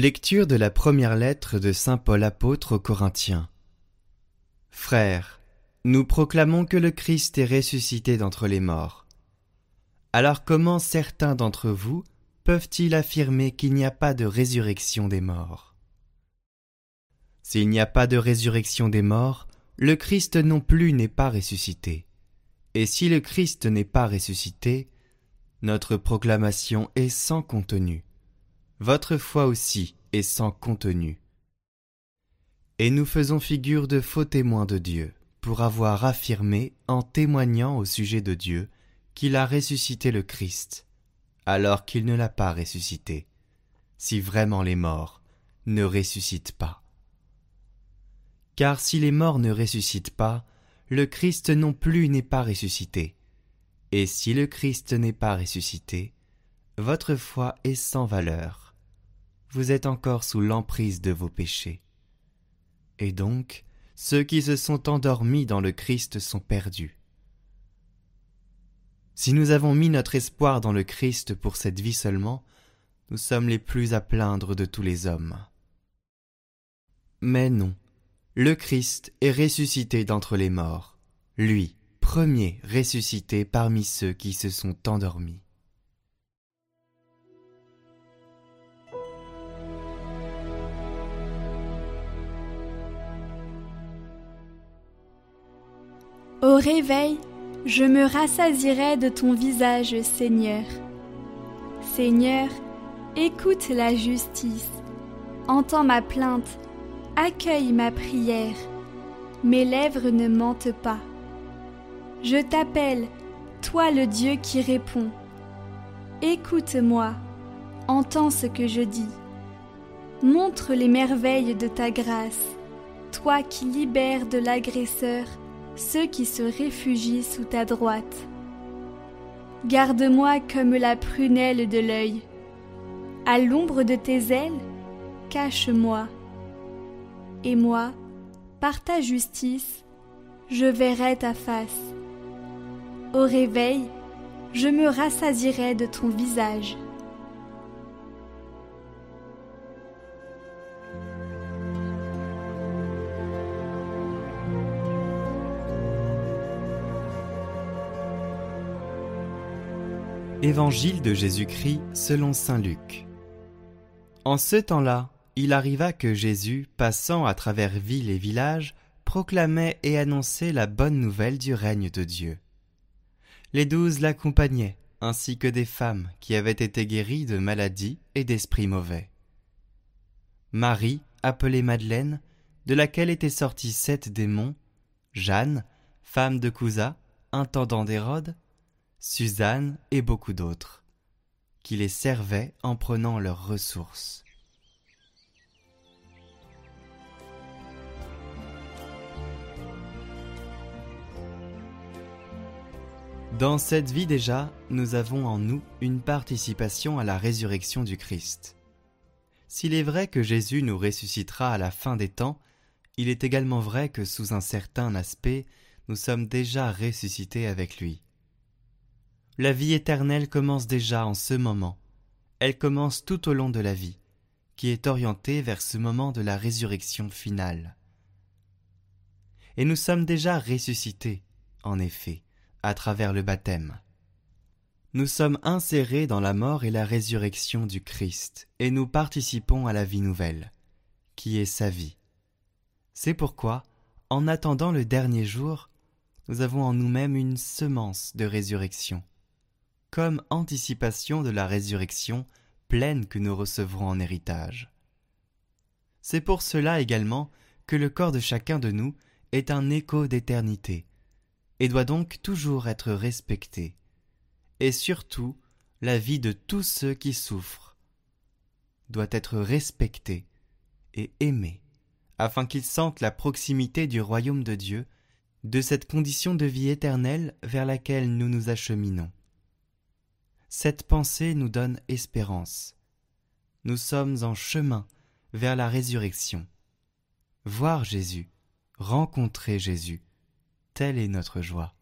Lecture de la première lettre de Saint Paul apôtre aux Corinthiens. Frères, nous proclamons que le Christ est ressuscité d'entre les morts. Alors comment certains d'entre vous peuvent-ils affirmer qu'il n'y a pas de résurrection des morts? S'il n'y a pas de résurrection des morts, le Christ non plus n'est pas ressuscité. Et si le Christ n'est pas ressuscité, notre proclamation est sans contenu. Votre foi aussi est sans contenu. Et nous faisons figure de faux témoins de Dieu, pour avoir affirmé, en témoignant au sujet de Dieu, qu'il a ressuscité le Christ, alors qu'il ne l'a pas ressuscité, si vraiment les morts ne ressuscitent pas. Car si les morts ne ressuscitent pas, le Christ non plus n'est pas ressuscité. Et si le Christ n'est pas ressuscité, votre foi est sans valeur. Vous êtes encore sous l'emprise de vos péchés. Et donc, ceux qui se sont endormis dans le Christ sont perdus. Si nous avons mis notre espoir dans le Christ pour cette vie seulement, nous sommes les plus à plaindre de tous les hommes. Mais non, le Christ est ressuscité d'entre les morts, lui, premier ressuscité parmi ceux qui se sont endormis. Au réveil, je me rassasirai de ton visage, Seigneur. Seigneur, écoute la justice, entends ma plainte, accueille ma prière. Mes lèvres ne mentent pas. Je t'appelle, toi le Dieu qui répond. Écoute-moi, entends ce que je dis. Montre les merveilles de ta grâce, toi qui libères de l'agresseur ceux qui se réfugient sous ta droite. Garde-moi comme la prunelle de l'œil. À l'ombre de tes ailes, cache-moi. Et moi, par ta justice, je verrai ta face. Au réveil, je me rassasirai de ton visage. Évangile de Jésus-Christ selon Saint Luc. En ce temps-là, il arriva que Jésus, passant à travers villes et villages, proclamait et annonçait la bonne nouvelle du règne de Dieu. Les douze l'accompagnaient, ainsi que des femmes qui avaient été guéries de maladies et d'esprits mauvais. Marie, appelée Madeleine, de laquelle étaient sortis sept démons, Jeanne, femme de Cousa, intendant d'Hérode, Suzanne et beaucoup d'autres, qui les servaient en prenant leurs ressources. Dans cette vie déjà, nous avons en nous une participation à la résurrection du Christ. S'il est vrai que Jésus nous ressuscitera à la fin des temps, il est également vrai que sous un certain aspect, nous sommes déjà ressuscités avec lui. La vie éternelle commence déjà en ce moment. Elle commence tout au long de la vie, qui est orientée vers ce moment de la résurrection finale. Et nous sommes déjà ressuscités, en effet, à travers le baptême. Nous sommes insérés dans la mort et la résurrection du Christ, et nous participons à la vie nouvelle, qui est sa vie. C'est pourquoi, en attendant le dernier jour, nous avons en nous-mêmes une semence de résurrection comme anticipation de la résurrection pleine que nous recevrons en héritage. C'est pour cela également que le corps de chacun de nous est un écho d'éternité, et doit donc toujours être respecté, et surtout la vie de tous ceux qui souffrent doit être respectée et aimée, afin qu'ils sentent la proximité du royaume de Dieu, de cette condition de vie éternelle vers laquelle nous nous acheminons. Cette pensée nous donne espérance. Nous sommes en chemin vers la résurrection. Voir Jésus, rencontrer Jésus, telle est notre joie.